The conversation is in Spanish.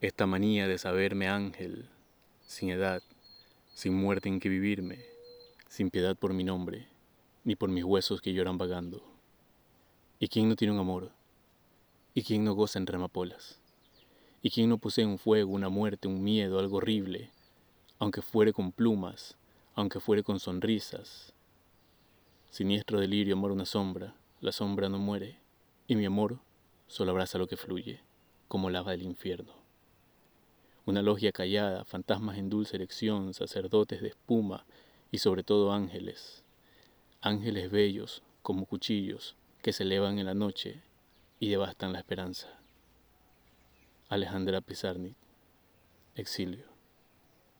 esta manía de saberme ángel, sin edad, sin muerte en que vivirme, sin piedad por mi nombre, ni por mis huesos que lloran vagando. ¿Y quién no tiene un amor? ¿Y quién no goza en remapolas? ¿Y quién no posee un fuego, una muerte, un miedo, algo horrible, aunque fuere con plumas, aunque fuere con sonrisas? Siniestro delirio, amor, una sombra, la sombra no muere, y mi amor solo abraza lo que fluye, como lava del infierno. Una logia callada, fantasmas en dulce erección, sacerdotes de espuma y sobre todo ángeles. Ángeles bellos como cuchillos que se elevan en la noche y devastan la esperanza. Alejandra Pizarnik, Exilio.